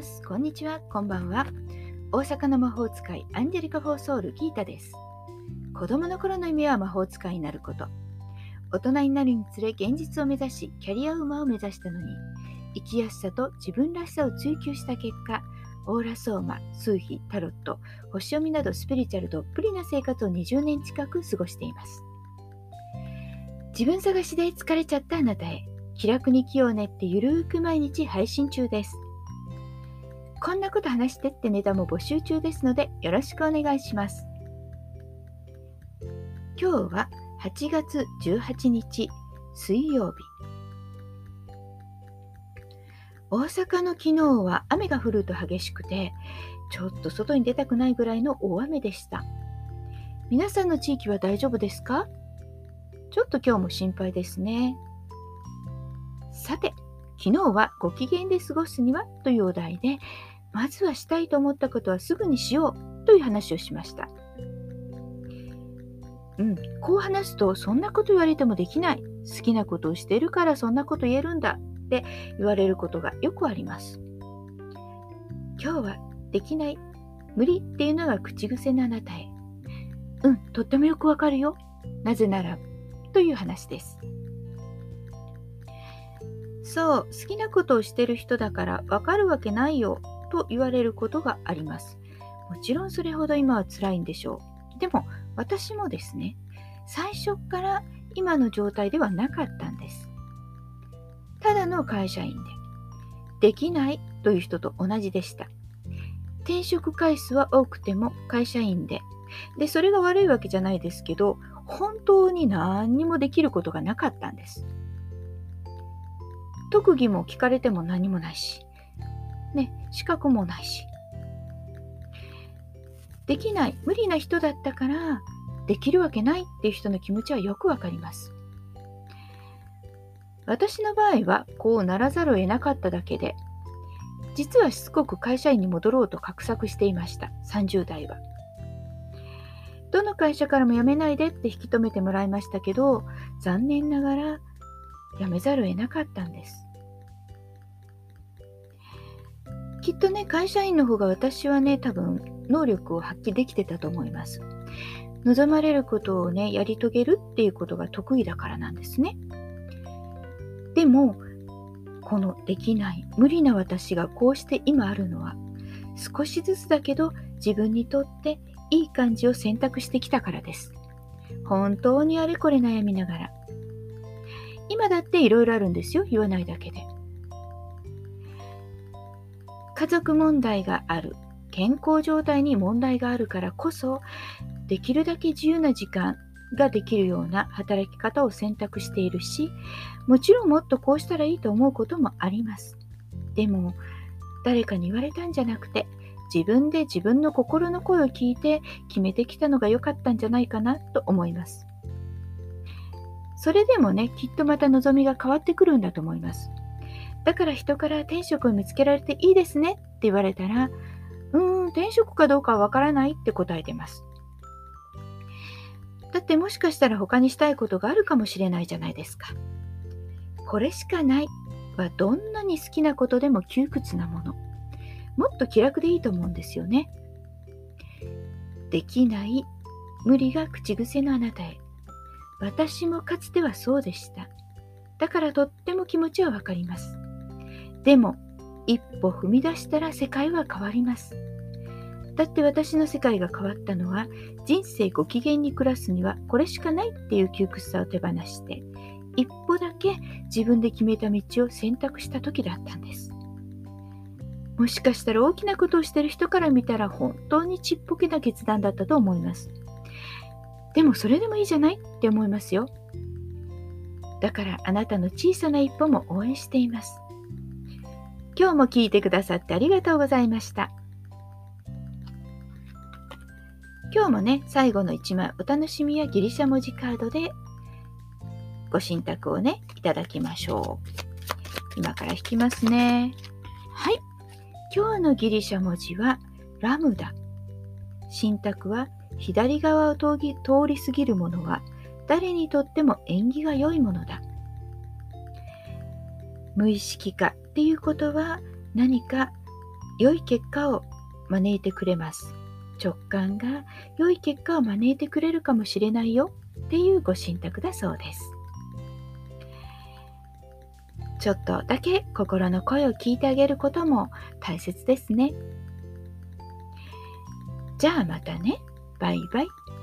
ます。こんにちは。こんばんは。大阪の魔法使いアンジェリカ・フォーソウル・ギータです。子供の頃の夢は魔法使いになること。大人になるにつれ現実を目指し、キャリアウーマンを目指したのに、生きやすさと自分らしさを追求した結果、オーラソーマ、数秘、タロット、星読みなどスピリチュアルどっぷりな生活を20年近く過ごしています。自分探しで疲れちゃったあなたへ、気楽に気を練ってゆるーく毎日配信中です。こんなこと話してってネタも募集中ですのでよろしくお願いします。今日は8月18日水曜日。大阪の昨日は雨が降ると激しくてちょっと外に出たくないぐらいの大雨でした。皆さんの地域は大丈夫ですか？ちょっと今日も心配ですね。さて、昨日はご機嫌で過ごすにはというお題で、まずはしたいと思ったことはすぐにしようという話をしました。うん、こう話すとそんなこと言われてもできない好きなことをしてるからそんなこと言えるんだって言われることがよくあります。今日はできない無理っていうのが口癖のあなたへ。うん、とってもよくわかるよ。なぜならという話です。そう、好きなことをしてる人だからわかるわけないよと言われることがあります。もちろんそれほど今は辛いんでしょう。でも私もですね、最初から今の状態ではなかったんです。ただの会社員で、できないという人と同じでした。転職回数は多くても会社員で、で、それが悪いわけじゃないですけど、本当に何にもできることがなかったんです。特技も聞かれても何もないし、ね、資格もないし。できない、無理な人だったから、できるわけないっていう人の気持ちはよくわかります。私の場合はこうならざるを得なかっただけで、実はしつこく会社員に戻ろうと画策していました、30代は。どの会社からも辞めないでって引き止めてもらいましたけど、残念ながら辞めざるを得なかったんです。きっとね、会社員の方が私はね、多分能力を発揮できてたと思います。望まれることをね、やり遂げるっていうことが得意だからなんですね。でも、このできない、無理な私がこうして今あるのは、少しずつだけど自分にとっていい感じを選択してきたからです。本当にあれこれ悩みながら。今だっていろいろあるんですよ、言わないだけで。家族問題がある。健康状態に問題があるからこそできるだけ自由な時間ができるような働き方を選択しているしもちろんもっとこうしたらいいと思うこともあります。でも誰かに言われたんじゃなくて自分で自分の心の声を聞いて決めてきたのが良かったんじゃないかなと思います。それでもねきっとまた望みが変わってくるんだと思いますだから人から転職を見つけられていいですねって言われたら、うーん、転職かどうかはわからないって答えてます。だってもしかしたら他にしたいことがあるかもしれないじゃないですか。これしかないはどんなに好きなことでも窮屈なもの。もっと気楽でいいと思うんですよね。できない、無理が口癖のあなたへ。私もかつてはそうでした。だからとっても気持ちはわかります。でも、一歩踏み出したら世界は変わります。だって私の世界が変わったのは、人生ご機嫌に暮らすにはこれしかないっていう窮屈さを手放して、一歩だけ自分で決めた道を選択した時だったんです。もしかしたら大きなことをしてる人から見たら本当にちっぽけな決断だったと思います。でもそれでもいいじゃないって思いますよ。だからあなたの小さな一歩も応援しています。今日も聞いてくださってありがとうございました。今日もね、最後の1枚お楽しみやギリシャ文字カードでご神託をね、いただきましょう。今から引きますね。はい。今日のギリシャ文字はラムダ。神託は左側を通り過ぎるものは誰にとっても縁起が良いものだ。無意識化っていうことは何か良い結果を招いてくれます。直感が良い結果を招いてくれるかもしれないよっていうご神託だそうです。ちょっとだけ心の声を聞いてあげることも大切ですね。じゃあまたね。拜拜。